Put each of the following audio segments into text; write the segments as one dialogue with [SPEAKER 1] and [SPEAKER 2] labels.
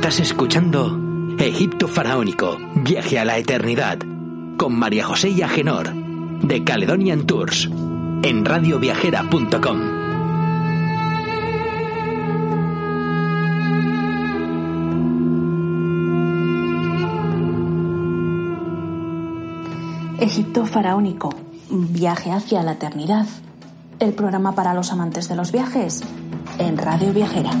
[SPEAKER 1] Estás escuchando Egipto Faraónico, Viaje a la Eternidad, con María José y Agenor, de Caledonian Tours, en radioviajera.com.
[SPEAKER 2] Egipto Faraónico, Viaje hacia la Eternidad, el programa para los amantes de los viajes, en Radio Viajera.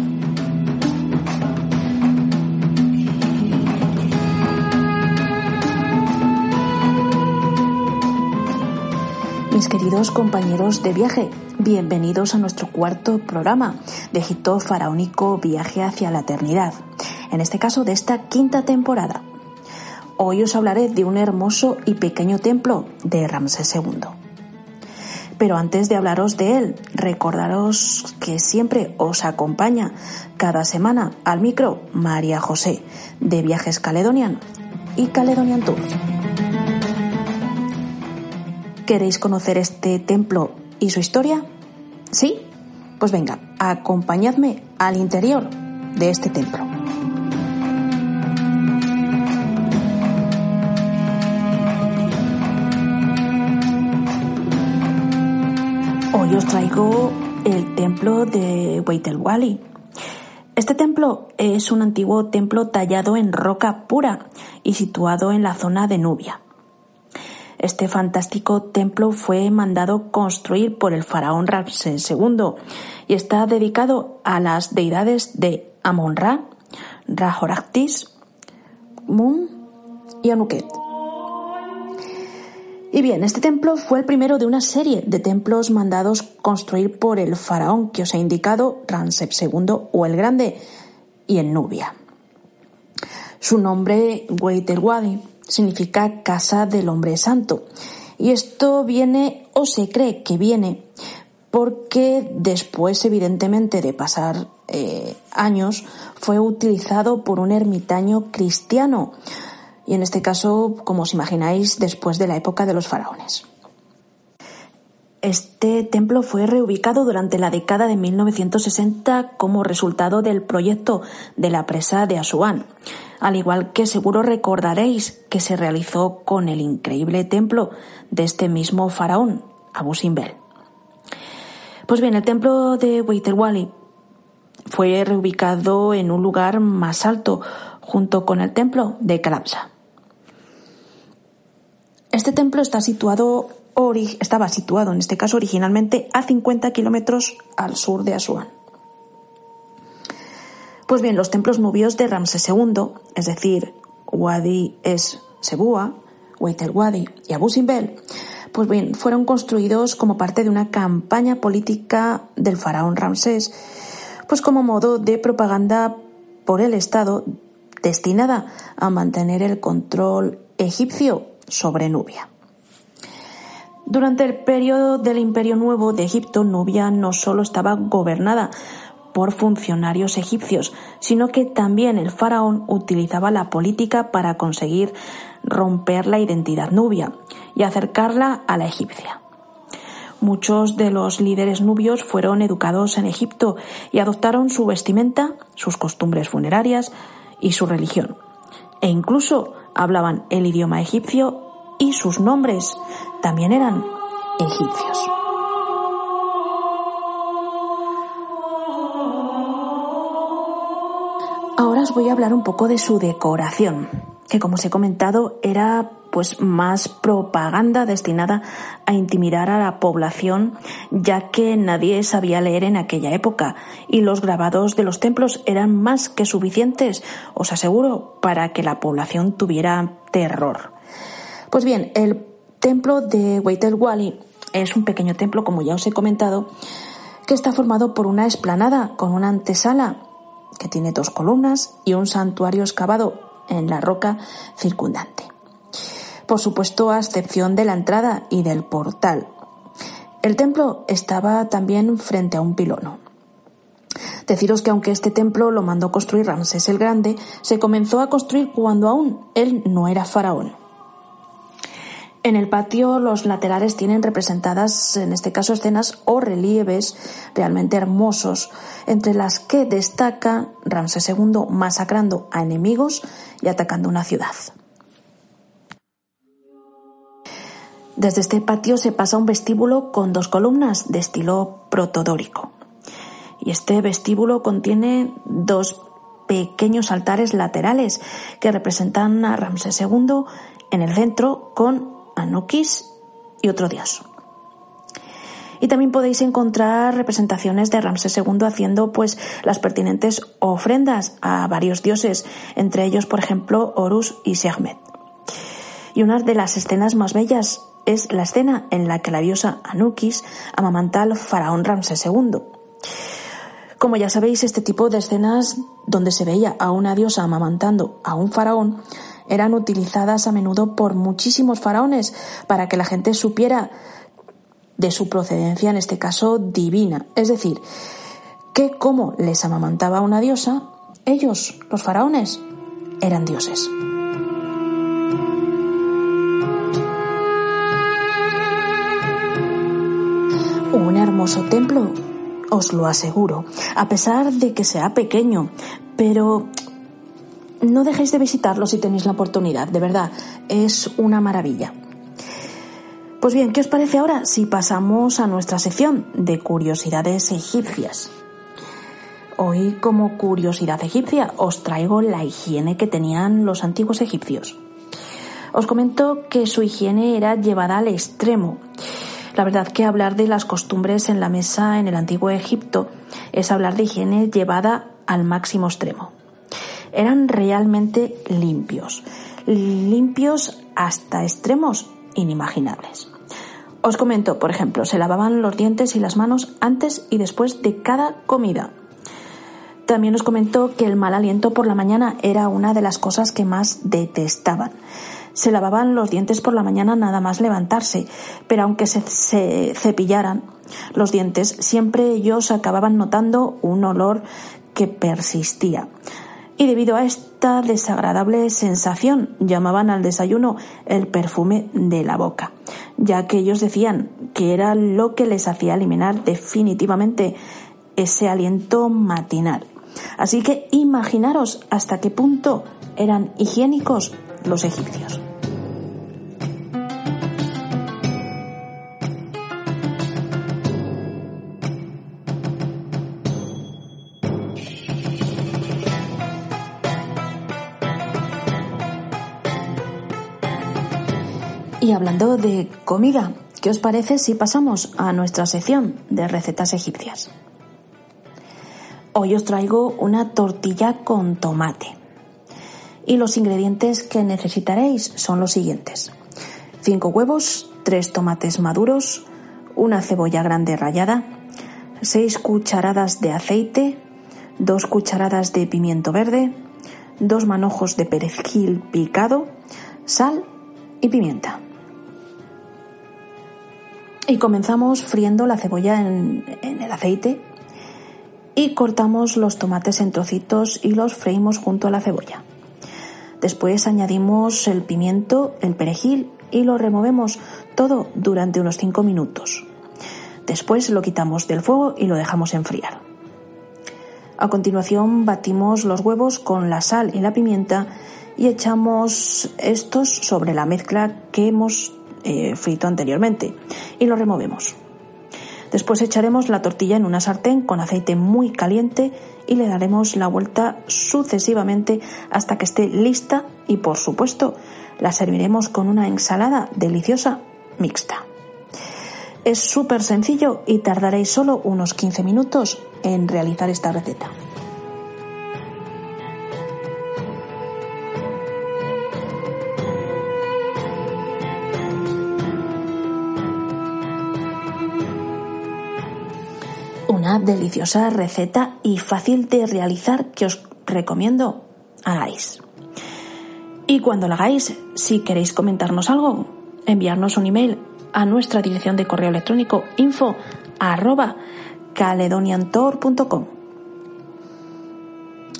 [SPEAKER 2] Mis queridos compañeros de viaje, bienvenidos a nuestro cuarto programa de Egipto Faraónico Viaje hacia la Eternidad, en este caso de esta quinta temporada. Hoy os hablaré de un hermoso y pequeño templo de Ramsés II. Pero antes de hablaros de él, recordaros que siempre os acompaña cada semana al micro María José de Viajes Caledonian y Caledonian Tours. ¿Queréis conocer este templo y su historia? ¿Sí? Pues venga, acompañadme al interior de este templo. Hoy os traigo el templo de Wali. Este templo es un antiguo templo tallado en roca pura y situado en la zona de Nubia. Este fantástico templo fue mandado construir por el faraón Ramsés II y está dedicado a las deidades de Amon-Ra, Ra-Horactis, Mun y Anuket. Y bien, este templo fue el primero de una serie de templos mandados construir por el faraón que os he indicado, Ramsés II o el Grande, y en Nubia. Su nombre, Wadi, significa casa del hombre santo. Y esto viene o se cree que viene porque después, evidentemente, de pasar eh, años, fue utilizado por un ermitaño cristiano. Y en este caso, como os imagináis, después de la época de los faraones. Este templo fue reubicado durante la década de 1960 como resultado del proyecto de la presa de Asuán, al igual que seguro recordaréis que se realizó con el increíble templo de este mismo faraón, Abu Simbel. Pues bien, el templo de Wali fue reubicado en un lugar más alto, junto con el templo de Kalabsa. Este templo está situado estaba situado, en este caso originalmente, a 50 kilómetros al sur de Asuán. Pues bien, los templos nubios de Ramsés II, es decir, Wadi es Sebúa, Weitel Wadi y Abu Simbel, pues bien, fueron construidos como parte de una campaña política del faraón Ramsés, pues como modo de propaganda por el Estado destinada a mantener el control egipcio sobre Nubia. Durante el periodo del Imperio Nuevo de Egipto, Nubia no solo estaba gobernada por funcionarios egipcios, sino que también el faraón utilizaba la política para conseguir romper la identidad nubia y acercarla a la egipcia. Muchos de los líderes nubios fueron educados en Egipto y adoptaron su vestimenta, sus costumbres funerarias y su religión. E incluso hablaban el idioma egipcio y sus nombres también eran egipcios. Ahora os voy a hablar un poco de su decoración, que como os he comentado era pues más propaganda destinada a intimidar a la población, ya que nadie sabía leer en aquella época y los grabados de los templos eran más que suficientes, os aseguro, para que la población tuviera terror. Pues bien, el templo de Weitel Wali es un pequeño templo, como ya os he comentado, que está formado por una esplanada con una antesala que tiene dos columnas y un santuario excavado en la roca circundante. Por supuesto, a excepción de la entrada y del portal. El templo estaba también frente a un pilono. Deciros que aunque este templo lo mandó construir Ramsés el Grande, se comenzó a construir cuando aún él no era faraón. En el patio los laterales tienen representadas, en este caso, escenas o relieves realmente hermosos, entre las que destaca Ramsés II masacrando a enemigos y atacando una ciudad. Desde este patio se pasa un vestíbulo con dos columnas de estilo protodórico. Y este vestíbulo contiene dos pequeños altares laterales que representan a Ramsés II en el centro con Anukis y otro dios. Y también podéis encontrar representaciones de Ramsés II haciendo pues las pertinentes ofrendas a varios dioses, entre ellos por ejemplo Horus y Sekhmet. Y una de las escenas más bellas es la escena en la que la diosa Anukis amamanta al faraón Ramsés II. Como ya sabéis, este tipo de escenas donde se veía a una diosa amamantando a un faraón eran utilizadas a menudo por muchísimos faraones para que la gente supiera de su procedencia, en este caso divina. Es decir, que como les amamantaba una diosa, ellos, los faraones, eran dioses. Un hermoso templo os lo aseguro, a pesar de que sea pequeño, pero no dejéis de visitarlo si tenéis la oportunidad, de verdad, es una maravilla. Pues bien, ¿qué os parece ahora si pasamos a nuestra sección de curiosidades egipcias? Hoy como curiosidad egipcia os traigo la higiene que tenían los antiguos egipcios. Os comento que su higiene era llevada al extremo la verdad que hablar de las costumbres en la mesa en el antiguo Egipto es hablar de higiene llevada al máximo extremo. Eran realmente limpios, limpios hasta extremos inimaginables. Os comento, por ejemplo, se lavaban los dientes y las manos antes y después de cada comida. También os comento que el mal aliento por la mañana era una de las cosas que más detestaban. Se lavaban los dientes por la mañana nada más levantarse, pero aunque se, cepillaran los dientes, siempre ellos acababan notando un olor que persistía. Y debido a esta desagradable sensación, llamaban al desayuno el perfume de la boca, ya que ellos decían que era lo que les hacía eliminar definitivamente ese aliento matinal. Así que imaginaros hasta qué punto eran higiénicos los egipcios. De comida, ¿qué os parece si pasamos a nuestra sección de recetas egipcias? Hoy os traigo una tortilla con tomate. Y los ingredientes que necesitaréis son los siguientes. 5 huevos, 3 tomates maduros, una cebolla grande rallada, 6 cucharadas de aceite, 2 cucharadas de pimiento verde, 2 manojos de perejil picado, sal y pimienta. Y comenzamos friendo la cebolla en, el aceite y cortamos los tomates en trocitos y los freímos junto a la cebolla. Después añadimos el pimiento, el perejil y lo removemos todo durante unos 5 minutos. Después lo quitamos del fuego y lo dejamos enfriar. A continuación batimos los huevos con la sal y la pimienta y echamos estos sobre la mezcla que hemos eh, frito anteriormente y lo removemos. Después echaremos la tortilla en una sartén con aceite muy caliente y le daremos la vuelta sucesivamente hasta que esté lista y por supuesto la serviremos con una ensalada deliciosa mixta. Es súper sencillo y tardaréis solo unos 15 minutos en realizar esta receta. Deliciosa receta y fácil de realizar que os recomiendo hagáis. Y cuando la hagáis, si queréis comentarnos algo, enviarnos un email a nuestra dirección de correo electrónico info caledoniantor.com.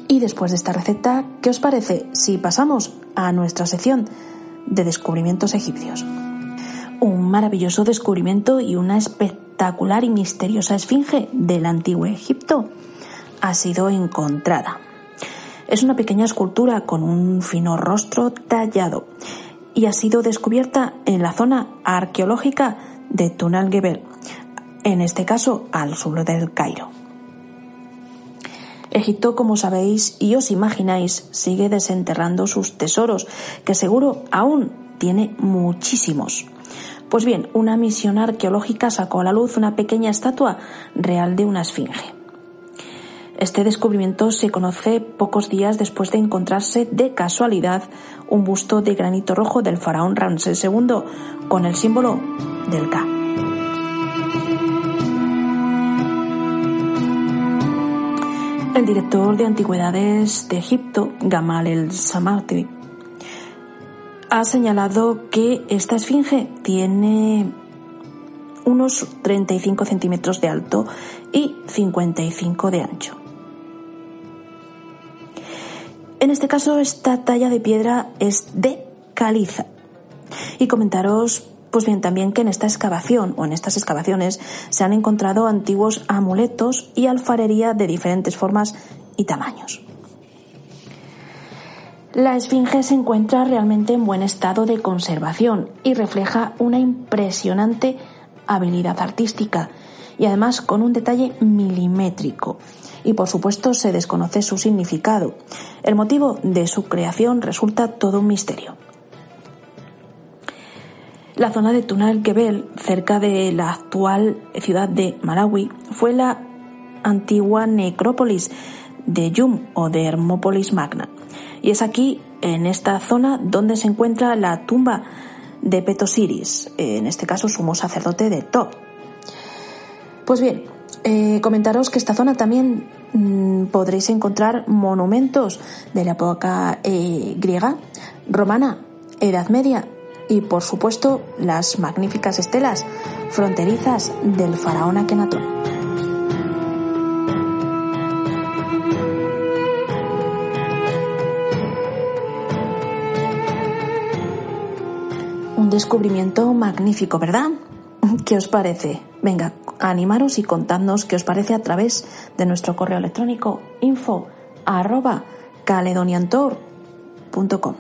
[SPEAKER 2] Y después de esta receta, ¿qué os parece si pasamos a nuestra sección de descubrimientos egipcios? un maravilloso descubrimiento y una espectacular y misteriosa esfinge del antiguo Egipto ha sido encontrada. Es una pequeña escultura con un fino rostro tallado y ha sido descubierta en la zona arqueológica de Tunal Gebel, en este caso al sur del Cairo. Egipto, como sabéis y os imagináis, sigue desenterrando sus tesoros, que seguro aún tiene muchísimos. Pues bien, una misión arqueológica sacó a la luz una pequeña estatua real de una esfinge. Este descubrimiento se conoce pocos días después de encontrarse de casualidad un busto de granito rojo del faraón Ramsés II con el símbolo del Ka. El director de antigüedades de Egipto, Gamal el Samarti, ha señalado que esta esfinge tiene unos 35 centímetros de alto y 55 de ancho. En este caso, esta talla de piedra es de caliza. Y comentaros pues bien, también que en esta excavación o en estas excavaciones se han encontrado antiguos amuletos y alfarería de diferentes formas y tamaños. La esfinge se encuentra realmente en buen estado de conservación y refleja una impresionante habilidad artística y además con un detalle milimétrico. Y por supuesto se desconoce su significado. El motivo de su creación resulta todo un misterio. La zona de Tunal Gebel, cerca de la actual ciudad de Malawi, fue la antigua necrópolis de Yum o de Hermópolis Magna. Y es aquí, en esta zona, donde se encuentra la tumba de Petosiris, en este caso sumo sacerdote de To. Pues bien, eh, comentaros que esta zona también mm, podréis encontrar monumentos de la época eh, griega, romana, Edad Media y por supuesto las magníficas estelas fronterizas del faraón Akenatón. Descubrimiento magnífico, ¿verdad? ¿Qué os parece? Venga, animaros y contadnos qué os parece a través de nuestro correo electrónico info arroba caledoniantor.com.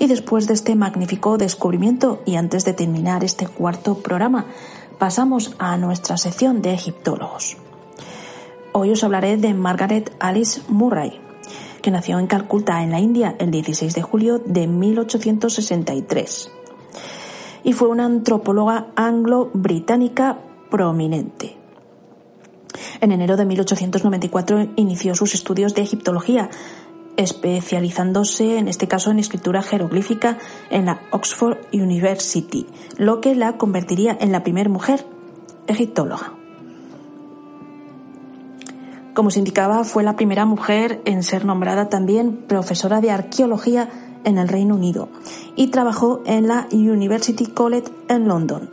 [SPEAKER 2] Y después de este magnífico descubrimiento y antes de terminar este cuarto programa, pasamos a nuestra sección de egiptólogos. Hoy os hablaré de Margaret Alice Murray, que nació en Calcuta, en la India, el 16 de julio de 1863 y fue una antropóloga anglo-británica prominente. En enero de 1894 inició sus estudios de egiptología especializándose en este caso en escritura jeroglífica en la Oxford University, lo que la convertiría en la primera mujer egiptóloga. Como se indicaba, fue la primera mujer en ser nombrada también profesora de arqueología en el Reino Unido y trabajó en la University College en London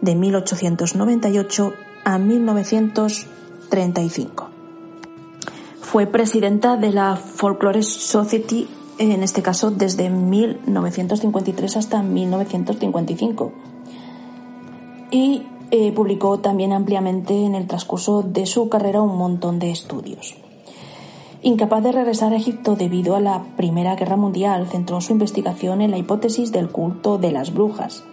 [SPEAKER 2] de 1898 a 1935. Fue presidenta de la Folklore Society, en este caso desde 1953 hasta 1955. Y eh, publicó también ampliamente en el transcurso de su carrera un montón de estudios. Incapaz de regresar a Egipto debido a la Primera Guerra Mundial, centró su investigación en la hipótesis del culto de las brujas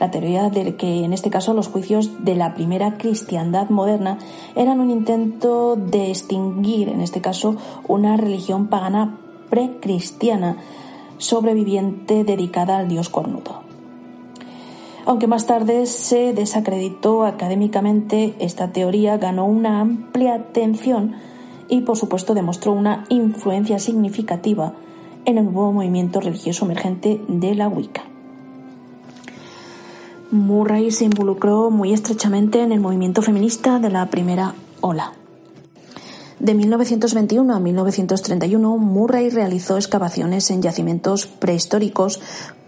[SPEAKER 2] la teoría de que en este caso los juicios de la primera cristiandad moderna eran un intento de extinguir, en este caso, una religión pagana precristiana sobreviviente dedicada al dios cornudo. Aunque más tarde se desacreditó académicamente, esta teoría ganó una amplia atención y por supuesto demostró una influencia significativa en el nuevo movimiento religioso emergente de la Wicca. Murray se involucró muy estrechamente en el movimiento feminista de la primera ola. De 1921 a 1931, Murray realizó excavaciones en yacimientos prehistóricos, eh,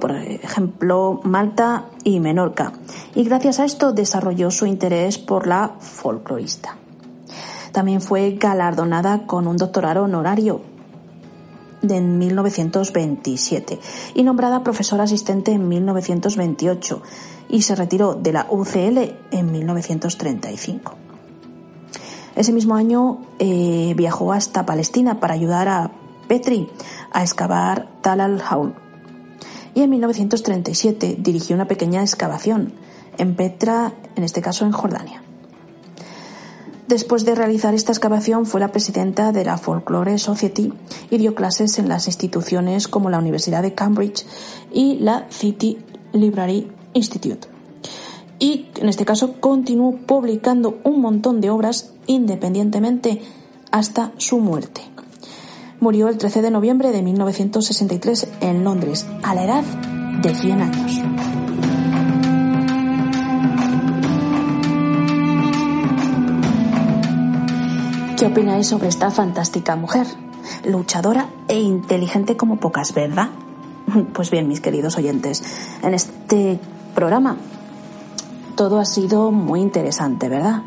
[SPEAKER 2] por ejemplo Malta y Menorca, y gracias a esto desarrolló su interés por la folclorista. También fue galardonada con un doctorado honorario de 1927 y nombrada profesora asistente en 1928 y se retiró de la UCL en 1935. Ese mismo año eh, viajó hasta Palestina para ayudar a Petri a excavar Tal al-Haul. Y en 1937 dirigió una pequeña excavación en Petra, en este caso en Jordania. Después de realizar esta excavación fue la presidenta de la Folklore Society y dio clases en las instituciones como la Universidad de Cambridge y la City Library Institute. Y en este caso continuó publicando un montón de obras independientemente hasta su muerte. Murió el 13 de noviembre de 1963 en Londres, a la edad de 100 años. ¿Qué opináis sobre esta fantástica mujer? Luchadora e inteligente como pocas, ¿verdad? Pues bien, mis queridos oyentes, en este programa todo ha sido muy interesante, ¿verdad?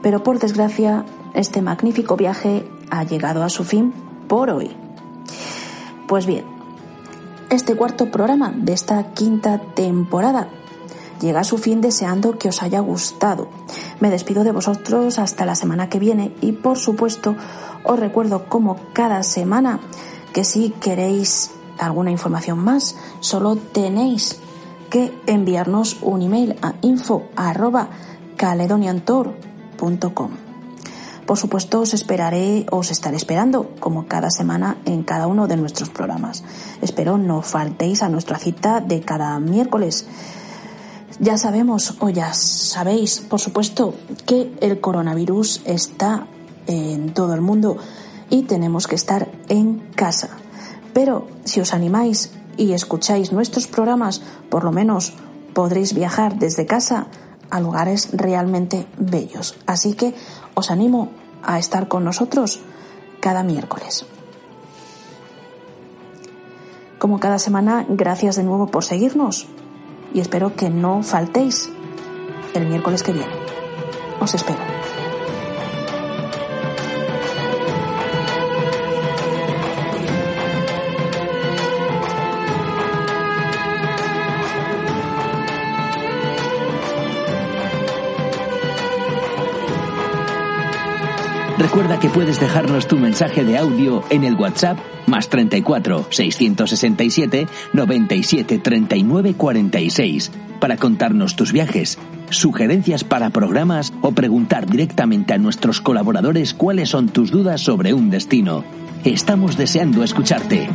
[SPEAKER 2] Pero por desgracia, este magnífico viaje ha llegado a su fin hoy. Pues bien, este cuarto programa de esta quinta temporada llega a su fin deseando que os haya gustado. Me despido de vosotros hasta la semana que viene y por supuesto os recuerdo como cada semana que si queréis alguna información más solo tenéis que enviarnos un email a info@caledoniantour.com. Por supuesto, os esperaré, os estaré esperando, como cada semana, en cada uno de nuestros programas. Espero no faltéis a nuestra cita de cada miércoles. Ya sabemos, o ya sabéis, por supuesto, que el coronavirus está en todo el mundo y tenemos que estar en casa. Pero si os animáis y escucháis nuestros programas, por lo menos podréis viajar desde casa a lugares realmente bellos. Así que os animo a estar con nosotros cada miércoles. Como cada semana, gracias de nuevo por seguirnos y espero que no faltéis el miércoles que viene. Os espero.
[SPEAKER 1] Recuerda que puedes dejarnos tu mensaje de audio en el WhatsApp más 34 667 97 39 46 para contarnos tus viajes, sugerencias para programas o preguntar directamente a nuestros colaboradores cuáles son tus dudas sobre un destino. Estamos deseando escucharte.